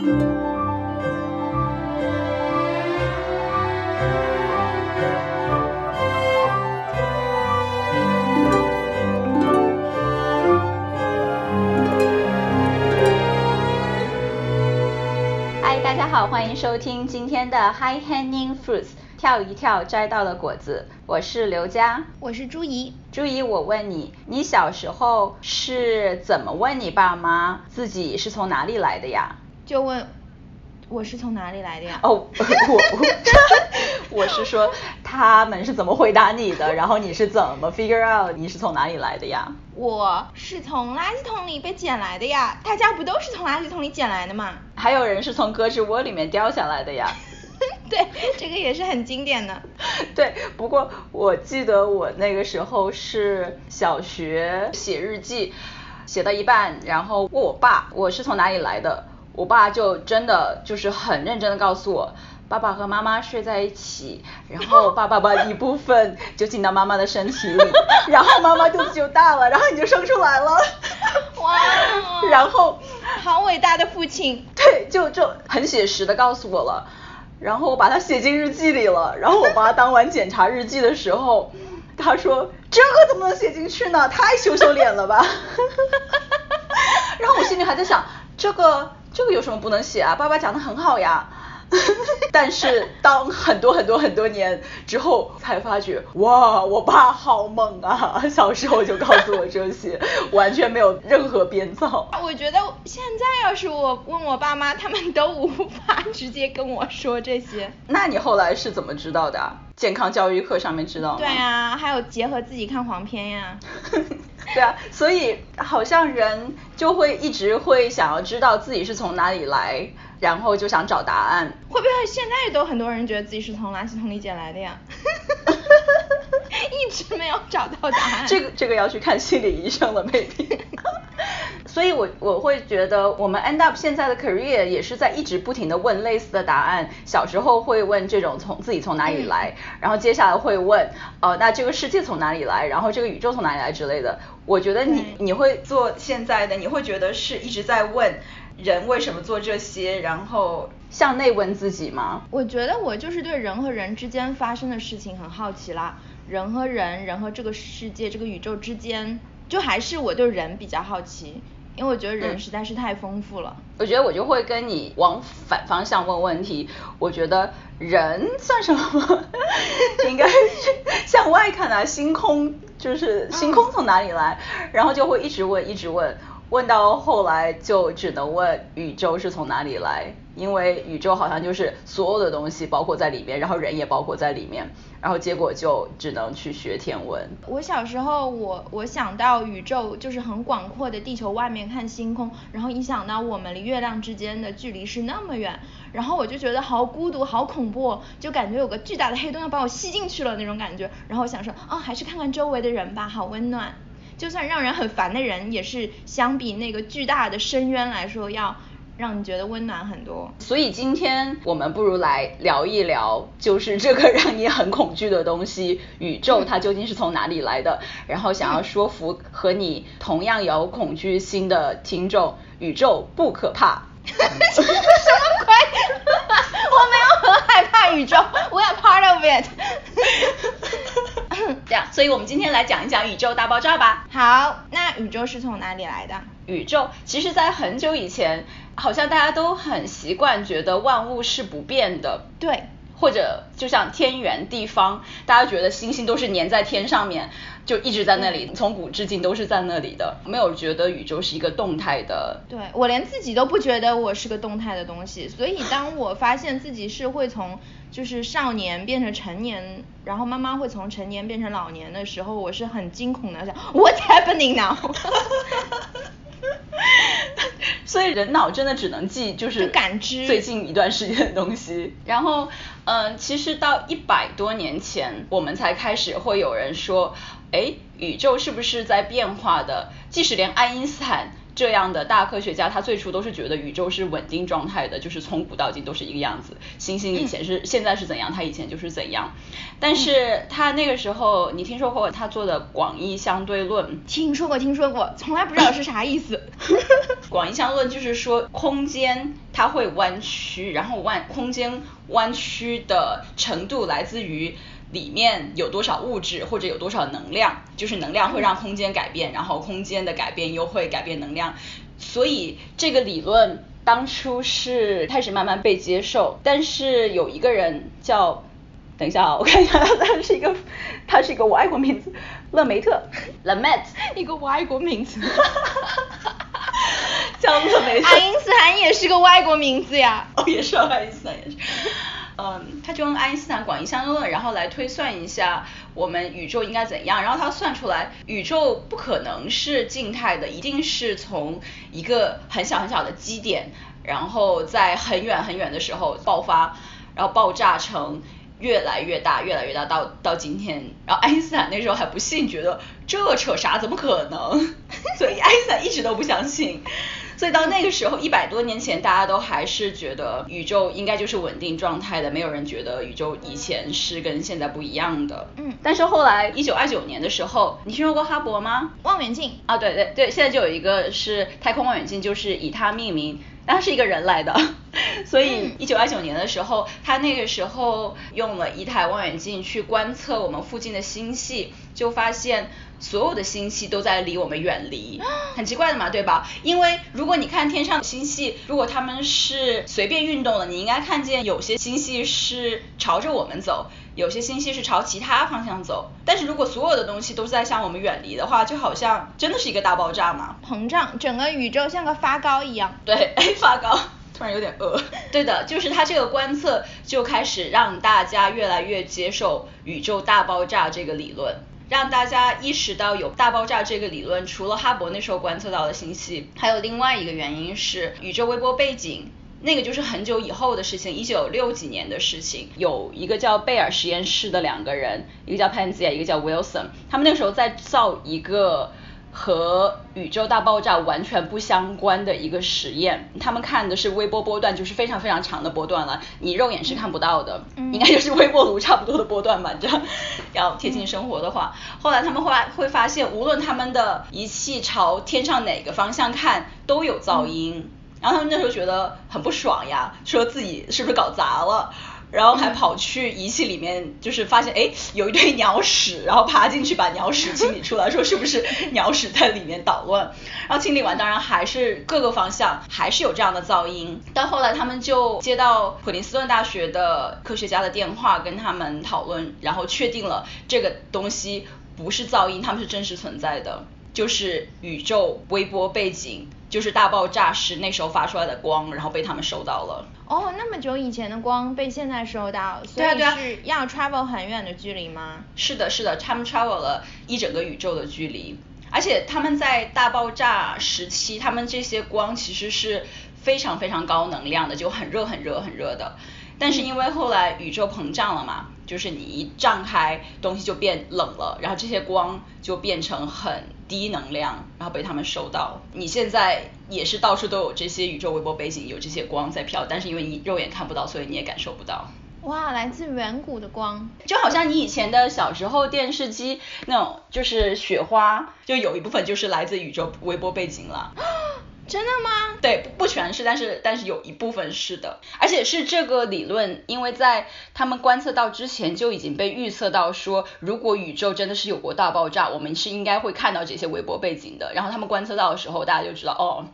嗨，大家好，欢迎收听今天的 High Hanging Fruits，跳一跳摘到的果子。我是刘佳，我是朱怡。朱怡，我问你，你小时候是怎么问你爸妈自己是从哪里来的呀？就问我是从哪里来的呀？哦，我我我是说他们是怎么回答你的，然后你是怎么 figure out 你是从哪里来的呀？我是从垃圾桶里被捡来的呀，大家不都是从垃圾桶里捡来的吗？还有人是从胳肢窝里面掉下来的呀。对，这个也是很经典的。对，不过我记得我那个时候是小学写日记，写到一半，然后问我爸我是从哪里来的，我爸就真的就是很认真的告诉我。爸爸和妈妈睡在一起，然后爸爸把一部分就进到妈妈的身体里，然后妈妈肚子就大了，然后你就生出来了。哇！然后，好伟大的父亲。对，就就很写实的告诉我了。然后我把它写进日记里了。然后我爸当晚检查日记的时候，他说：“这个怎么能写进去呢？太羞羞脸了吧！”然后我心里还在想，这个这个有什么不能写啊？爸爸讲的很好呀。但是当很多很多很多年之后，才发觉哇，我爸好猛啊！小时候就告诉我这些，完全没有任何编造。我觉得现在要是我问我爸妈，他们都无法直接跟我说这些。那你后来是怎么知道的？健康教育课上面知道吗？对啊，还有结合自己看黄片呀。对啊，所以好像人就会一直会想要知道自己是从哪里来。然后就想找答案，会不会现在都很多人觉得自己是从垃圾桶里捡来的呀？一直没有找到答案。这个这个要去看心理医生了，maybe。所以我我会觉得我们 end up 现在的 career 也是在一直不停的问类似的答案。小时候会问这种从自己从哪里来，然后接下来会问呃那这个世界从哪里来，然后这个宇宙从哪里来之类的。我觉得你你会做现在的，你会觉得是一直在问。人为什么做这些？然后向内问自己吗？我觉得我就是对人和人之间发生的事情很好奇啦。人和人，人和这个世界、这个宇宙之间，就还是我对人比较好奇，因为我觉得人实在是太丰富了。我觉得我就会跟你往反方向问问题。我觉得人算什么？应该是向外看啊，星空就是星空从哪里来？然后就会一直问，一直问。问到后来就只能问宇宙是从哪里来，因为宇宙好像就是所有的东西包括在里面，然后人也包括在里面，然后结果就只能去学天文。我小时候我我想到宇宙就是很广阔的地球外面看星空，然后一想到我们离月亮之间的距离是那么远，然后我就觉得好孤独好恐怖，就感觉有个巨大的黑洞要把我吸进去了那种感觉，然后我想说啊还是看看周围的人吧，好温暖。就算让人很烦的人，也是相比那个巨大的深渊来说，要让你觉得温暖很多。所以今天我们不如来聊一聊，就是这个让你很恐惧的东西——宇宙，它究竟是从哪里来的？然后想要说服和你同样有恐惧心的听众，宇宙不可怕。什么鬼？我没有很害怕宇宙，We are part of it。这样，所以我们今天来讲一讲宇宙大爆炸吧。好，那宇宙是从哪里来的？宇宙其实，在很久以前，好像大家都很习惯觉得万物是不变的。对。或者就像天圆地方，大家觉得星星都是粘在天上面，就一直在那里，从古至今都是在那里的，没有觉得宇宙是一个动态的。对我连自己都不觉得我是个动态的东西，所以当我发现自己是会从就是少年变成成年，然后慢慢会从成年变成老年的时候，我是很惊恐的，想 What's happening now？所以人脑真的只能记就是感知最近一段时间的东西。然后，嗯，其实到一百多年前，我们才开始会有人说，哎，宇宙是不是在变化的？即使连爱因斯坦。这样的大科学家，他最初都是觉得宇宙是稳定状态的，就是从古到今都是一个样子。星星以前是，现在是怎样，它以前就是怎样。但是他那个时候，你听说过他做的广义相对论？听说过，听说过，从来不知道是啥意思。广义相对论就是说，空间它会弯曲，然后弯空间弯曲的程度来自于。里面有多少物质或者有多少能量，就是能量会让空间改变，然后空间的改变又会改变能量，所以这个理论当初是开始慢慢被接受，但是有一个人叫，等一下啊，我看一下，他是一个，他是一个外国名字，勒梅特，Lemaitre，一个外国名字，叫勒梅特，爱因斯坦也是个外国名字呀，哦，也是爱因斯坦也是。嗯，他就用爱因斯坦广义相对论，然后来推算一下我们宇宙应该怎样，然后他算出来宇宙不可能是静态的，一定是从一个很小很小的基点，然后在很远很远的时候爆发，然后爆炸成越来越大，越来越大，到到今天，然后爱因斯坦那时候还不信，觉得这扯啥，怎么可能？所以爱因斯坦一直都不相信。所以到那个时候，一百多年前，大家都还是觉得宇宙应该就是稳定状态的，没有人觉得宇宙以前是跟现在不一样的。嗯。但是后来一九二九年的时候，你听说过哈勃吗？望远镜。啊，对对对，现在就有一个是太空望远镜，就是以它命名，但它是一个人来的。所以一九二九年的时候，他那个时候用了一台望远镜去观测我们附近的星系，就发现。所有的星系都在离我们远离，很奇怪的嘛，对吧？因为如果你看天上的星系，如果它们是随便运动的，你应该看见有些星系是朝着我们走，有些星系是朝其他方向走。但是如果所有的东西都是在向我们远离的话，就好像真的是一个大爆炸嘛，膨胀，整个宇宙像个发糕一样。对，哎，发糕，突然有点饿。对的，就是它这个观测就开始让大家越来越接受宇宙大爆炸这个理论。让大家意识到有大爆炸这个理论，除了哈勃那时候观测到的信息，还有另外一个原因是宇宙微波背景，那个就是很久以后的事情，一九六几年的事情。有一个叫贝尔实验室的两个人，一个叫 Panzia，一个叫 Wilson，他们那个时候在造一个。和宇宙大爆炸完全不相关的一个实验，他们看的是微波波段，就是非常非常长的波段了，你肉眼是看不到的，应该就是微波炉差不多的波段吧，这样要贴近生活的话。后来他们后来会发现，无论他们的仪器朝天上哪个方向看，都有噪音，然后他们那时候觉得很不爽呀，说自己是不是搞砸了。然后还跑去仪器里面，就是发现哎有一堆鸟屎，然后爬进去把鸟屎清理出来，说是不是鸟屎在里面捣乱？然后清理完，当然还是各个方向还是有这样的噪音。到后来他们就接到普林斯顿大学的科学家的电话，跟他们讨论，然后确定了这个东西不是噪音，他们是真实存在的，就是宇宙微波背景。就是大爆炸时那时候发出来的光，然后被他们收到了。哦，那么久以前的光被现在收到，所以是要 travel 很远的距离吗？是的，是的，他们 travel 了一整个宇宙的距离，而且他们在大爆炸时期，他们这些光其实是非常非常高能量的，就很热很热很热的。但是因为后来宇宙膨胀了嘛，就是你一胀开，东西就变冷了，然后这些光就变成很低能量，然后被他们收到。你现在也是到处都有这些宇宙微波背景，有这些光在飘，但是因为你肉眼看不到，所以你也感受不到。哇，来自远古的光，就好像你以前的小时候电视机那种，就是雪花，就有一部分就是来自宇宙微波背景了。真的吗？对，不全是，但是但是有一部分是的，而且是这个理论，因为在他们观测到之前就已经被预测到说，如果宇宙真的是有过大爆炸，我们是应该会看到这些微波背景的。然后他们观测到的时候，大家就知道哦，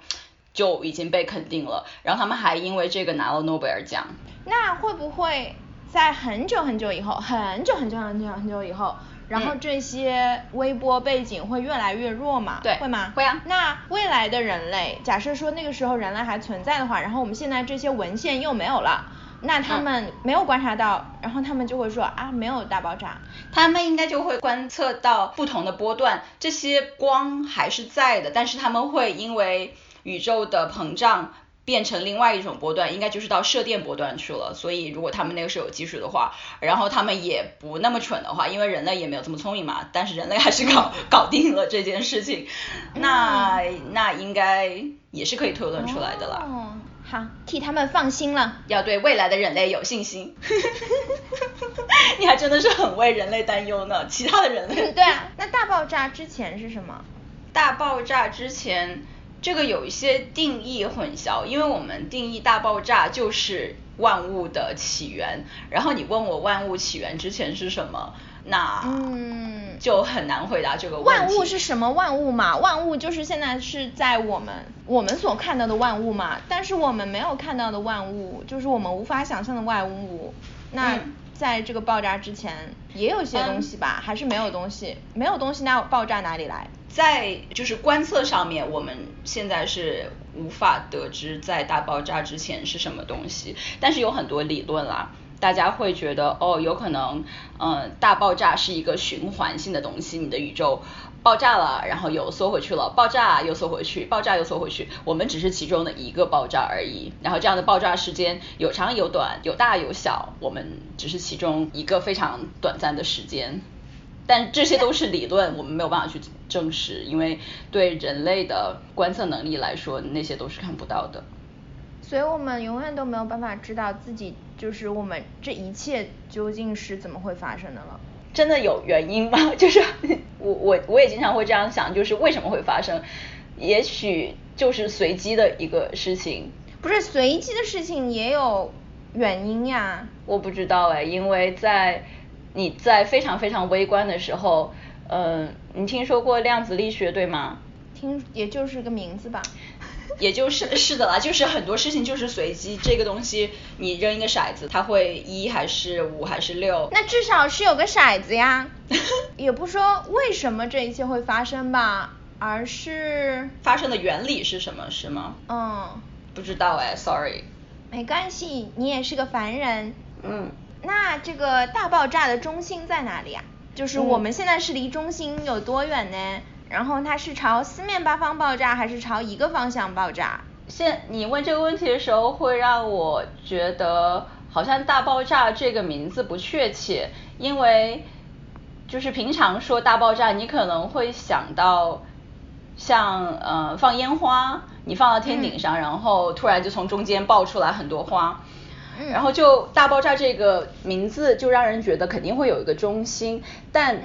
就已经被肯定了。然后他们还因为这个拿了诺贝尔奖。那会不会在很久很久以后，很久很久很久很久以后？然后这些微波背景会越来越弱嘛？对，会吗？会啊。那未来的人类，假设说那个时候人类还存在的话，然后我们现在这些文献又没有了，那他们没有观察到，然后他们就会说啊，没有大爆炸。他们应该就会观测到不同的波段，这些光还是在的，但是他们会因为宇宙的膨胀变成另外一种波段，应该就是到射电波段去了。所以如果他们那个时候有技术的话，然后他们也不那么蠢的话，因为人类也没有这么聪明嘛，但是人类还是搞搞定了这件事情，那那应该也是可以推论出来的啦。哦，好，替他们放心了。要对未来的人类有信心。你还真的是很为人类担忧呢，其他的人类。对啊，那大爆炸之前是什么？大爆炸之前。这个有一些定义混淆，因为我们定义大爆炸就是万物的起源，然后你问我万物起源之前是什么，那嗯就很难回答这个问题。万物是什么万物嘛？万物就是现在是在我们我们所看到的万物嘛，但是我们没有看到的万物，就是我们无法想象的万物。那在这个爆炸之前也有些东西吧？还是没有东西？没有东西，那爆炸哪里来？在就是观测上面，我们现在是无法得知在大爆炸之前是什么东西，但是有很多理论啦，大家会觉得哦，有可能，嗯，大爆炸是一个循环性的东西，你的宇宙爆炸了，然后又缩回去了，爆炸又缩回去，爆炸又缩回去，我们只是其中的一个爆炸而已，然后这样的爆炸时间有长有短，有大有小，我们只是其中一个非常短暂的时间。但这些都是理论，我们没有办法去证实，因为对人类的观测能力来说，那些都是看不到的。所以我们永远都没有办法知道自己就是我们这一切究竟是怎么会发生的了。真的有原因吗？就是我我我也经常会这样想，就是为什么会发生？也许就是随机的一个事情。不是随机的事情也有原因呀。我不知道哎，因为在。你在非常非常微观的时候，嗯，你听说过量子力学对吗？听，也就是个名字吧。也就是 是的啦，就是很多事情就是随机，这个东西你扔一个骰子，它会一还是五还是六？那至少是有个骰子呀。也不说为什么这一切会发生吧，而是发生的原理是什么，是吗？嗯。不知道哎，sorry。没关系，你也是个凡人。嗯。那这个大爆炸的中心在哪里啊？就是我们现在是离中心有多远呢？然后它是朝四面八方爆炸，还是朝一个方向爆炸？现你问这个问题的时候，会让我觉得好像大爆炸这个名字不确切，因为就是平常说大爆炸，你可能会想到像呃放烟花，你放到天顶上，然后突然就从中间爆出来很多花。然后就大爆炸这个名字就让人觉得肯定会有一个中心，但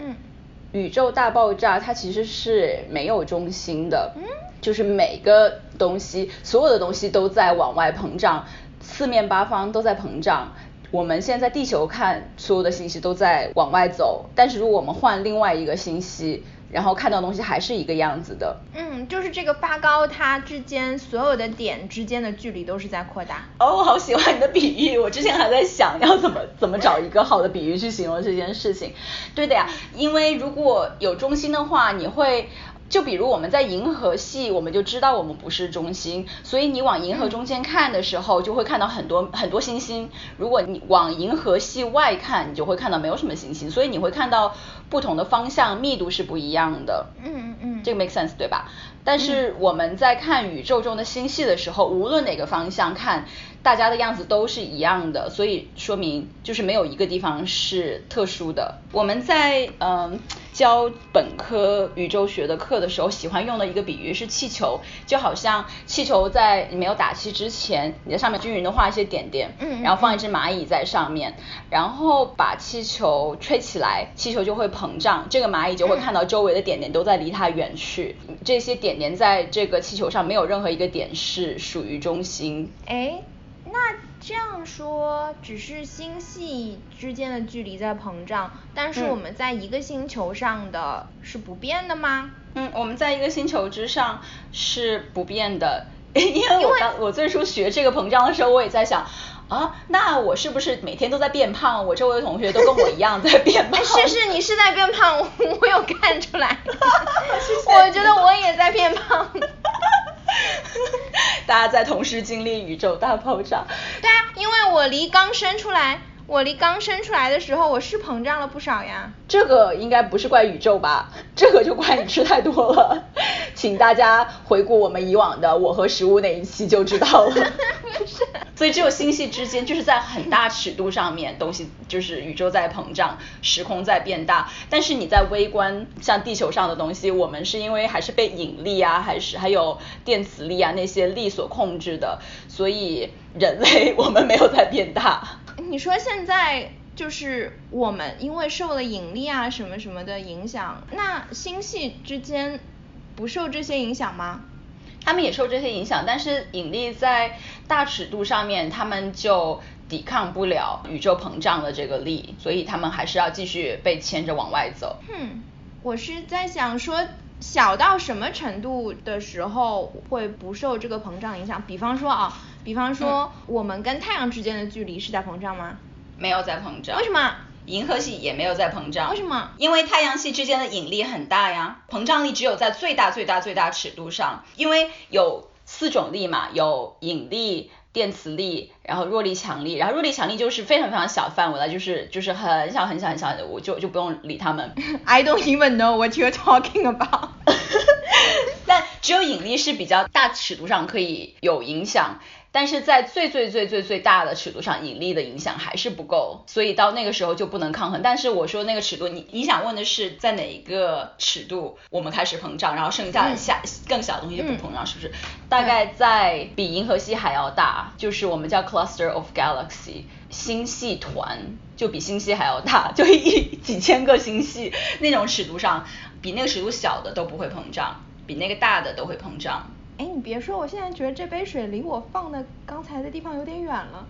宇宙大爆炸它其实是没有中心的，就是每个东西所有的东西都在往外膨胀，四面八方都在膨胀。我们现在地球看所有的信息都在往外走，但是如果我们换另外一个信息。然后看到东西还是一个样子的。嗯，就是这个发糕它之间所有的点之间的距离都是在扩大。哦，我好喜欢你的比喻，我之前还在想要怎么怎么找一个好的比喻去形容这件事情。对的呀，因为如果有中心的话，你会。就比如我们在银河系，我们就知道我们不是中心，所以你往银河中间看的时候，就会看到很多很多星星。如果你往银河系外看，你就会看到没有什么星星，所以你会看到不同的方向，密度是不一样的。嗯嗯嗯，这个 make sense 对吧？但是我们在看宇宙中的星系的时候，无论哪个方向看。大家的样子都是一样的，所以说明就是没有一个地方是特殊的。我们在嗯教本科宇宙学的课的时候，喜欢用的一个比喻是气球，就好像气球在你没有打气之前，你在上面均匀的画一些点点，嗯，然后放一只蚂蚁在上面，然后把气球吹起来，气球就会膨胀，这个蚂蚁就会看到周围的点点都在离它远去，这些点点在这个气球上没有任何一个点是属于中心。哎。那这样说，只是星系之间的距离在膨胀，但是我们在一个星球上的是不变的吗？嗯，我们在一个星球之上是不变的，因为我当我最初学这个膨胀的时候，我也在想，啊，那我是不是每天都在变胖？我周围的同学都跟我一样在变胖。是是，你是在变胖，我有看出来。我觉得我也在变胖。大家在同时经历宇宙大爆炸。对啊，因为我离刚生出来，我离刚生出来的时候，我是膨胀了不少呀。这个应该不是怪宇宙吧？这个就怪你吃太多了。请大家回顾我们以往的《我和食物》那一期就知道了。不是。所以只有星系之间，就是在很大尺度上面，东西就是宇宙在膨胀，时空在变大。但是你在微观，像地球上的东西，我们是因为还是被引力啊，还是还有电磁力啊那些力所控制的，所以人类 我们没有在变大。你说现在就是我们因为受了引力啊什么什么的影响，那星系之间不受这些影响吗？他们也受这些影响，但是引力在大尺度上面，他们就抵抗不了宇宙膨胀的这个力，所以他们还是要继续被牵着往外走。哼，我是在想说，小到什么程度的时候会不受这个膨胀影响？比方说啊，比方说我们跟太阳之间的距离是在膨胀吗？没有在膨胀。为什么？银河系也没有在膨胀，为什么？因为太阳系之间的引力很大呀，膨胀力只有在最大最大最大尺度上，因为有四种力嘛，有引力、电磁力，然后弱力强力，然后弱力强力就是非常非常小范围的，就是就是很小很小很小的，我就就不用理他们。I don't even know what you're talking about。但只有引力是比较大尺度上可以有影响。但是在最最最最最大的尺度上，引力的影响还是不够，所以到那个时候就不能抗衡。但是我说那个尺度，你你想问的是在哪一个尺度我们开始膨胀，然后剩下的下更小的东西就不膨胀，是不是？大概在比银河系还要大，就是我们叫 cluster of galaxy 星系团，就比星系还要大，就一几千个星系那种尺度上，比那个尺度小的都不会膨胀，比那个大的都会膨胀。哎，你别说，我现在觉得这杯水离我放的刚才的地方有点远了。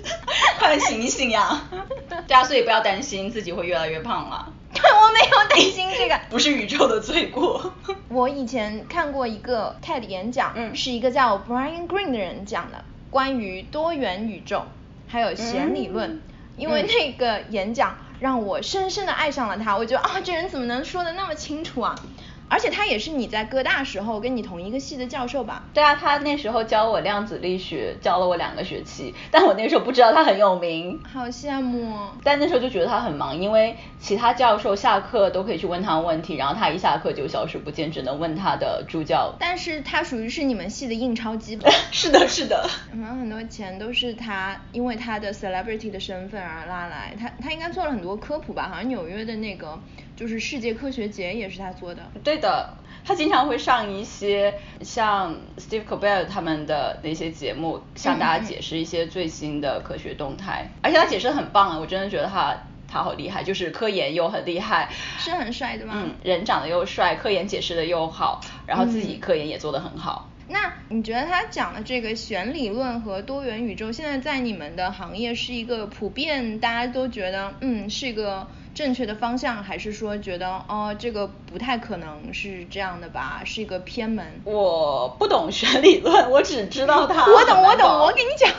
快醒醒呀！对啊，所以不要担心自己会越来越胖了。对，我没有担心这个。不是宇宙的罪过。我以前看过一个 TED 演讲，嗯，是一个叫 Brian Green 的人讲的，关于多元宇宙还有弦理论。因为那个演讲让我深深的爱上了他，我觉得啊，这人怎么能说的那么清楚啊？而且他也是你在哥大时候跟你同一个系的教授吧？对啊，他那时候教我量子力学，教了我两个学期，但我那时候不知道他很有名。好羡慕。但那时候就觉得他很忙，因为其他教授下课都可以去问他问题，然后他一下课就消失不见，只能问他的助教。但是他属于是你们系的印钞机吧。是的，是的。可能很多钱都是他因为他的 celebrity 的身份而拉来，他他应该做了很多科普吧？好像纽约的那个。就是世界科学节也是他做的。对的，他经常会上一些像 Steve Colbert 他们的那些节目，向大家解释一些最新的科学动态。而且他解释的很棒啊，我真的觉得他他好厉害，就是科研又很厉害。是很帅的吗？嗯，人长得又帅，科研解释的又好，然后自己科研也做得很好。那你觉得他讲的这个弦理论和多元宇宙，现在在你们的行业是一个普遍大家都觉得嗯是一个。正确的方向，还是说觉得哦，这个不太可能是这样的吧，是一个偏门。我不懂学理论，我只知道它。我懂，我懂，我给你讲。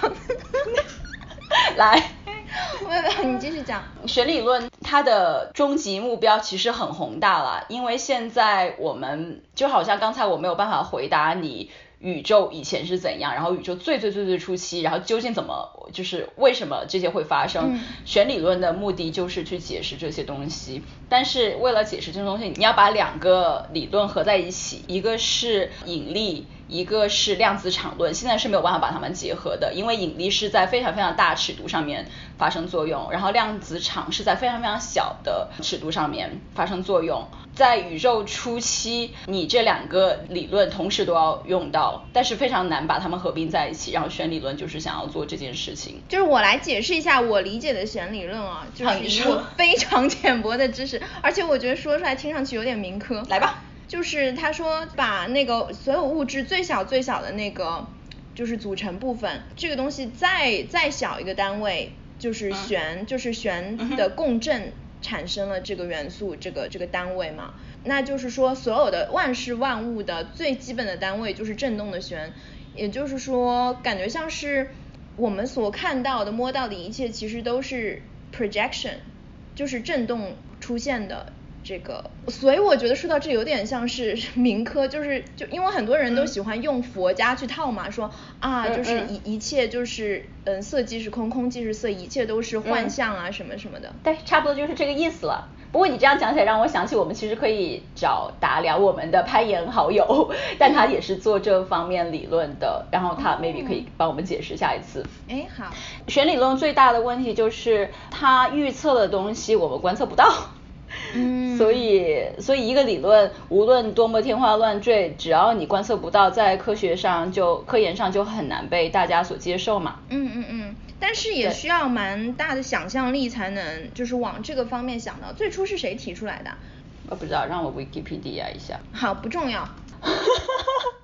来，我你继续讲。学理论它的终极目标其实很宏大了，因为现在我们就好像刚才我没有办法回答你。宇宙以前是怎样？然后宇宙最最最最初期，然后究竟怎么，就是为什么这些会发生？选理论的目的就是去解释这些东西。但是为了解释这些东西，你要把两个理论合在一起，一个是引力。一个是量子场论，现在是没有办法把它们结合的，因为引力是在非常非常大尺度上面发生作用，然后量子场是在非常非常小的尺度上面发生作用。在宇宙初期，你这两个理论同时都要用到，但是非常难把它们合并在一起。然后弦理论就是想要做这件事情。就是我来解释一下我理解的弦理论啊，就是我非常浅薄的知识，而且我觉得说出来听上去有点民科。来吧。就是他说把那个所有物质最小最小的那个就是组成部分，这个东西再再小一个单位就是弦，就是弦的共振产生了这个元素这个这个单位嘛，那就是说所有的万事万物的最基本的单位就是振动的弦，也就是说感觉像是我们所看到的摸到的一切其实都是 projection，就是振动出现的。这个，所以我觉得说到这有点像是 民科，就是就因为很多人都喜欢用佛家去套嘛，说啊就是一一切就是嗯色即是空，空即是色，一切都是幻象啊什么什么的。对，差不多就是这个意思了。不过你这样讲起来，让我想起我们其实可以找达聊我们的攀岩好友，但他也是做这方面理论的，然后他 maybe 可以帮我们解释下一次。哎，好。弦理论最大的问题就是他预测的东西我们观测不到。嗯，所以所以一个理论无论多么天花乱坠，只要你观测不到，在科学上就科研上就很难被大家所接受嘛。嗯嗯嗯，但是也需要蛮大的想象力才能就是往这个方面想到。最初是谁提出来的？我不知道，让我 Wikipedia 一下。好，不重要。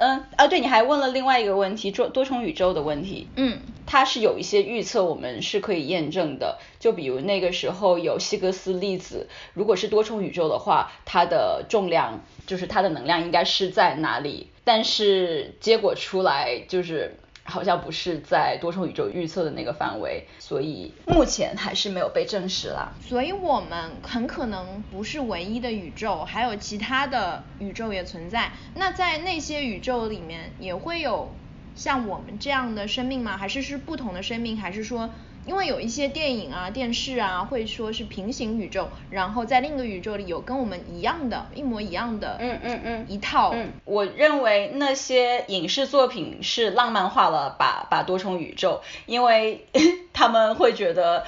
嗯啊，对，你还问了另外一个问题，多多重宇宙的问题。嗯，它是有一些预测，我们是可以验证的。就比如那个时候有希格斯粒子，如果是多重宇宙的话，它的重量就是它的能量应该是在哪里？但是结果出来就是。好像不是在多重宇宙预测的那个范围，所以目前还是没有被证实啦。所以我们很可能不是唯一的宇宙，还有其他的宇宙也存在。那在那些宇宙里面也会有像我们这样的生命吗？还是是不同的生命？还是说？因为有一些电影啊、电视啊，会说是平行宇宙，然后在另一个宇宙里有跟我们一样的、一模一样的，嗯嗯嗯，一套。嗯，我认为那些影视作品是浪漫化了，把把多重宇宙，因为 他们会觉得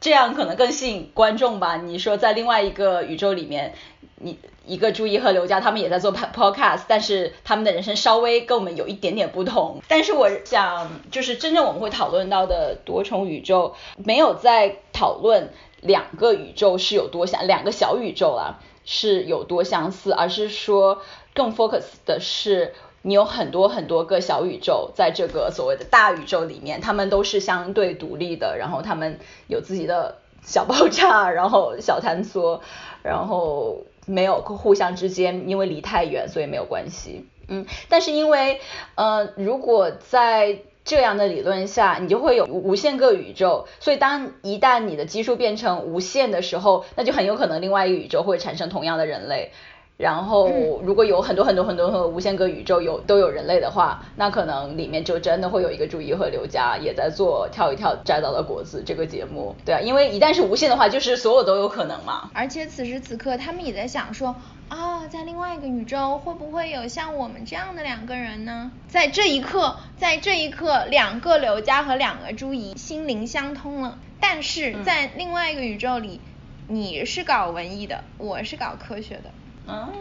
这样可能更吸引观众吧。你说在另外一个宇宙里面，你。一个朱一和刘佳，他们也在做 podcast，但是他们的人生稍微跟我们有一点点不同。但是我想，就是真正我们会讨论到的多重宇宙，没有在讨论两个宇宙是有多相，两个小宇宙啊是有多相似，而是说更 focus 的是你有很多很多个小宇宙在这个所谓的大宇宙里面，他们都是相对独立的，然后他们有自己的小爆炸，然后小坍缩，然后。没有互相之间，因为离太远，所以没有关系。嗯，但是因为，呃，如果在这样的理论下，你就会有无限个宇宙，所以当一旦你的基数变成无限的时候，那就很有可能另外一个宇宙会产生同样的人类。然后，如果有很多很多很多很多无限个宇宙有都有人类的话，那可能里面就真的会有一个朱一和刘佳也在做跳一跳摘到了果子这个节目，对啊，因为一旦是无限的话，就是所有都有可能嘛。而且此时此刻，他们也在想说，啊，在另外一个宇宙会不会有像我们这样的两个人呢？在这一刻，在这一刻，两个刘佳和两个朱怡心灵相通了。但是在另外一个宇宙里，你是搞文艺的，我是搞科学的。嗯，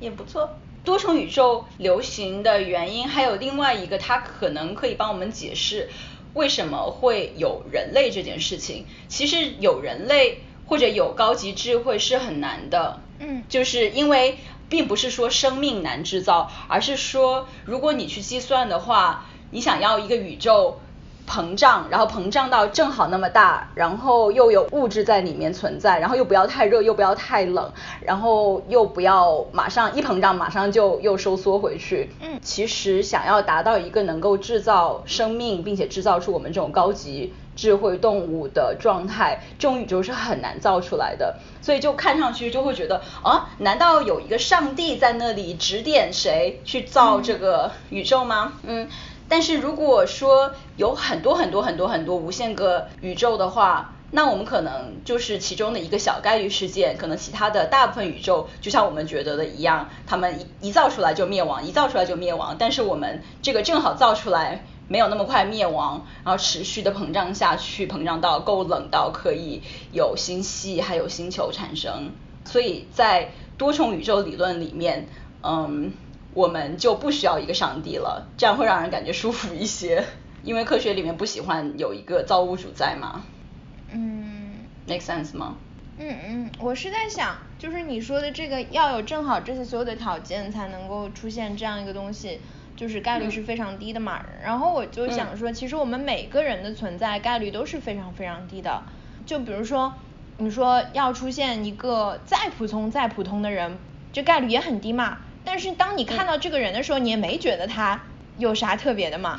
也不错。多重宇宙流行的原因还有另外一个，它可能可以帮我们解释为什么会有人类这件事情。其实有人类或者有高级智慧是很难的。嗯，就是因为并不是说生命难制造，而是说如果你去计算的话，你想要一个宇宙。膨胀，然后膨胀到正好那么大，然后又有物质在里面存在，然后又不要太热，又不要太冷，然后又不要马上一膨胀马上就又收缩回去。嗯，其实想要达到一个能够制造生命，并且制造出我们这种高级智慧动物的状态，这种宇宙是很难造出来的。所以就看上去就会觉得啊，难道有一个上帝在那里指点谁去造这个宇宙吗？嗯。但是如果说有很多很多很多很多无限个宇宙的话，那我们可能就是其中的一个小概率事件，可能其他的大部分宇宙就像我们觉得的一样，他们一一造出来就灭亡，一造出来就灭亡。但是我们这个正好造出来没有那么快灭亡，然后持续的膨胀下去，膨胀到够冷到可以有星系还有星球产生。所以在多重宇宙理论里面，嗯。我们就不需要一个上帝了，这样会让人感觉舒服一些，因为科学里面不喜欢有一个造物主在嘛。嗯，make sense 吗？嗯嗯，我是在想，就是你说的这个要有正好这些所有的条件才能够出现这样一个东西，就是概率是非常低的嘛。然后我就想说，其实我们每个人的存在概率都是非常非常低的。就比如说，你说要出现一个再普通再普通的人，这概率也很低嘛。但是当你看到这个人的时候，你也没觉得他有啥特别的嘛，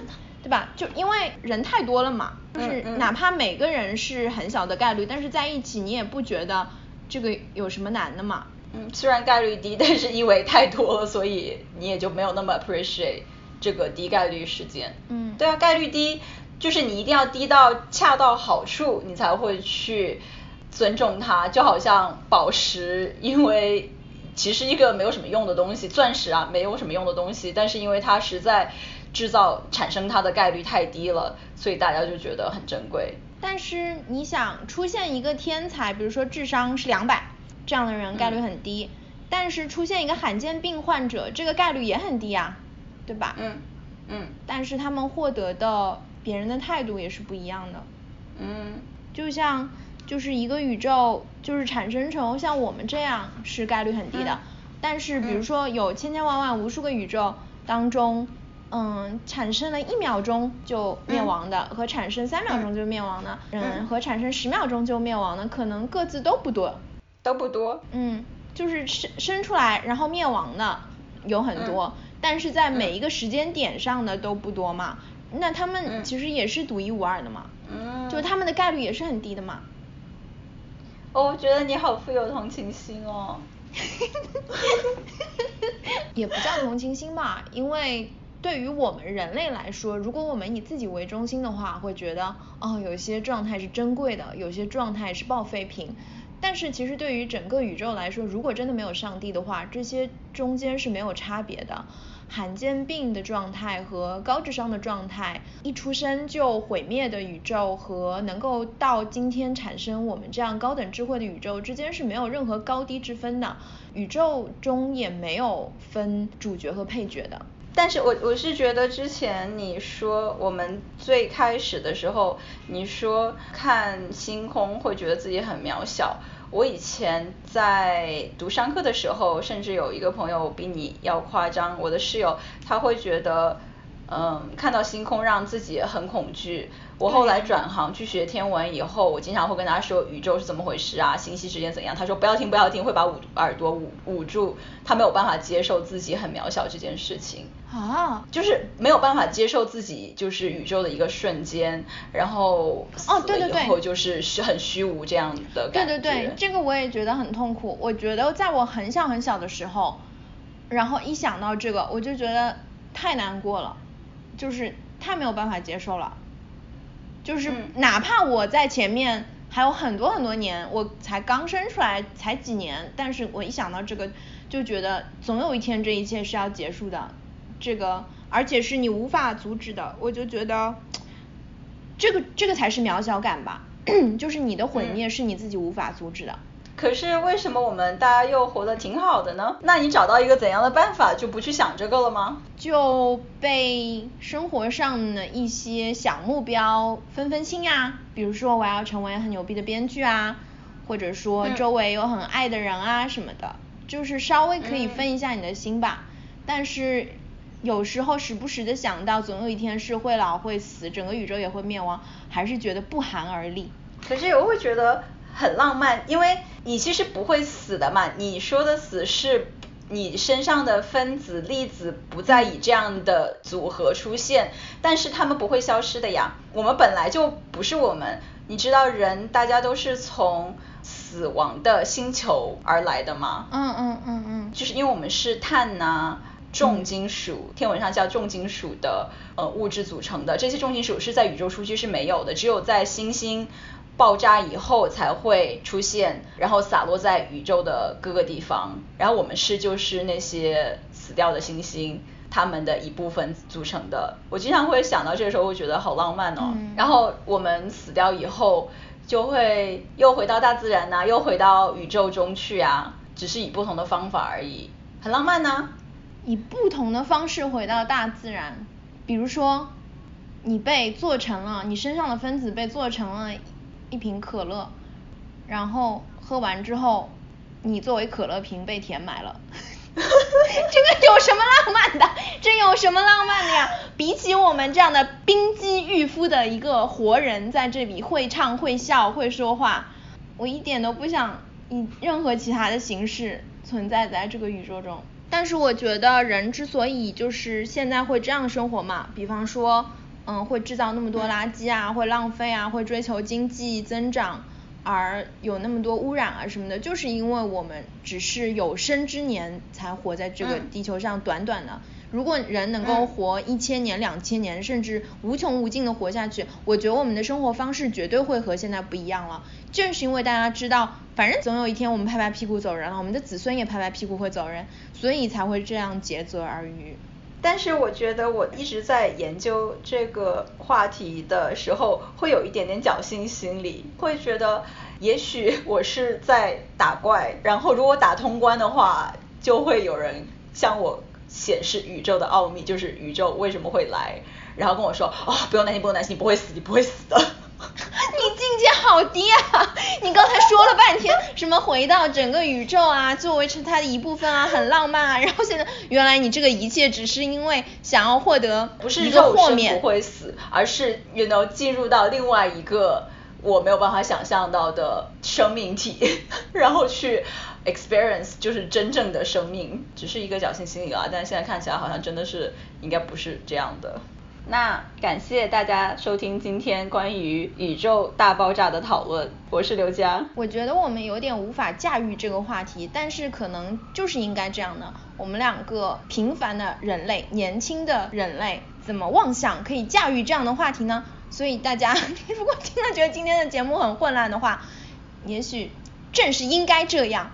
对吧？就因为人太多了嘛，就是哪怕每个人是很小的概率，但是在一起你也不觉得这个有什么难的嘛？嗯，虽然概率低，但是因为太多了，所以你也就没有那么 appreciate 这个低概率事件。嗯，对啊，概率低就是你一定要低到恰到好处，你才会去尊重它。就好像宝石，因为其实一个没有什么用的东西，钻石啊没有什么用的东西，但是因为它实在制造产生它的概率太低了，所以大家就觉得很珍贵。但是你想出现一个天才，比如说智商是两百。这样的人概率很低，但是出现一个罕见病患者，这个概率也很低啊，对吧？嗯嗯。但是他们获得的别人的态度也是不一样的。嗯。就像就是一个宇宙就是产生成像我们这样是概率很低的，但是比如说有千千万万无数个宇宙当中，嗯，产生了一秒钟就灭亡的和产生三秒钟就灭亡的，嗯，和产生十秒钟就灭亡的，可能各自都不多。都不多，嗯，就是生生出来然后灭亡的有很多，但是在每一个时间点上的都不多嘛，那他们其实也是独一无二的嘛，嗯，就他们的概率也是很低的嘛。我觉得你好富有同情心哦。也不叫同情心吧，因为对于我们人类来说，如果我们以自己为中心的话，会觉得哦，有些状态是珍贵的，有些状态是报废品。但是其实对于整个宇宙来说，如果真的没有上帝的话，这些中间是没有差别的。罕见病的状态和高智商的状态，一出生就毁灭的宇宙和能够到今天产生我们这样高等智慧的宇宙之间是没有任何高低之分的。宇宙中也没有分主角和配角的。但是我我是觉得之前你说我们最开始的时候，你说看星空会觉得自己很渺小。我以前在读商课的时候，甚至有一个朋友比你要夸张。我的室友他会觉得，嗯，看到星空让自己很恐惧。我后来转行去学天文以后，我经常会跟他说宇宙是怎么回事啊，星系之间怎样。他说不要听不要听，会把捂耳朵捂捂住。他没有办法接受自己很渺小这件事情。啊。就是没有办法接受自己就是宇宙的一个瞬间，然后死了以后就是虚很虚无这样的感觉。对对对，这个我也觉得很痛苦。我觉得在我很小很小的时候，然后一想到这个，我就觉得太难过了，就是太没有办法接受了。就是哪怕我在前面还有很多很多年，我才刚生出来才几年，但是我一想到这个，就觉得总有一天这一切是要结束的，这个而且是你无法阻止的，我就觉得这个这个才是渺小感吧，就是你的毁灭是你自己无法阻止的。可是为什么我们大家又活得挺好的呢？那你找到一个怎样的办法，就不去想这个了吗？就被生活上的一些小目标分分心呀，比如说我要成为很牛逼的编剧啊，或者说周围有很爱的人啊什么的，就是稍微可以分一下你的心吧。但是有时候时不时的想到，总有一天是会老会死，整个宇宙也会灭亡，还是觉得不寒而栗。可是我会觉得。很浪漫，因为你其实不会死的嘛。你说的死是，你身上的分子粒子不再以这样的组合出现，但是它们不会消失的呀。我们本来就不是我们，你知道人大家都是从死亡的星球而来的吗？嗯嗯嗯嗯。就是因为我们是碳呐，重金属，天文上叫重金属的呃物质组成的，这些重金属是在宇宙初期是没有的，只有在星星。爆炸以后才会出现，然后洒落在宇宙的各个地方。然后我们是就是那些死掉的星星，它们的一部分组成的。我经常会想到这个时候，会觉得好浪漫哦。然后我们死掉以后，就会又回到大自然呐，又回到宇宙中去啊，只是以不同的方法而已，很浪漫呢。以不同的方式回到大自然，比如说你被做成了，你身上的分子被做成了。一瓶可乐，然后喝完之后，你作为可乐瓶被填埋了，这个有什么浪漫的？这有什么浪漫的呀？比起我们这样的冰肌玉肤的一个活人在这里会唱会笑会说话，我一点都不想以任何其他的形式存在在这个宇宙中。但是我觉得人之所以就是现在会这样生活嘛，比方说。嗯，会制造那么多垃圾啊，会浪费啊，会追求经济增长，而有那么多污染啊什么的，就是因为我们只是有生之年才活在这个地球上，短短的。如果人能够活一千年、两千年，甚至无穷无尽的活下去，我觉得我们的生活方式绝对会和现在不一样了。正是因为大家知道，反正总有一天我们拍拍屁股走人了，我们的子孙也拍拍屁股会走人，所以才会这样竭泽而渔。但是我觉得我一直在研究这个话题的时候，会有一点点侥幸心理，会觉得也许我是在打怪，然后如果打通关的话，就会有人向我。显示宇宙的奥秘，就是宇宙为什么会来，然后跟我说啊，不用担心，不用担心，你不会死，你不会死的。你境界好低啊！你刚才说了半天 什么回到整个宇宙啊，作为成它的一部分啊，很浪漫啊，然后现在原来你这个一切只是因为想要获得不是肉身不会死，而是 you know 进入到另外一个我没有办法想象到的生命体，然后去。experience 就是真正的生命，只是一个侥幸心理啊，但是现在看起来好像真的是应该不是这样的。那感谢大家收听今天关于宇宙大爆炸的讨论，我是刘佳。我觉得我们有点无法驾驭这个话题，但是可能就是应该这样的。我们两个平凡的人类，年轻的人类，怎么妄想可以驾驭这样的话题呢？所以大家 如果听了觉得今天的节目很混乱的话，也许正是应该这样。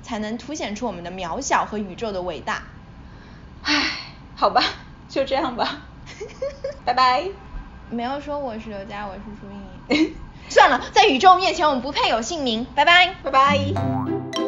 才能凸显出我们的渺小和宇宙的伟大。唉，好吧，就这样吧。拜拜。没有说我是刘佳，我是朱茵。算了，在宇宙面前，我们不配有姓名。拜拜，拜拜。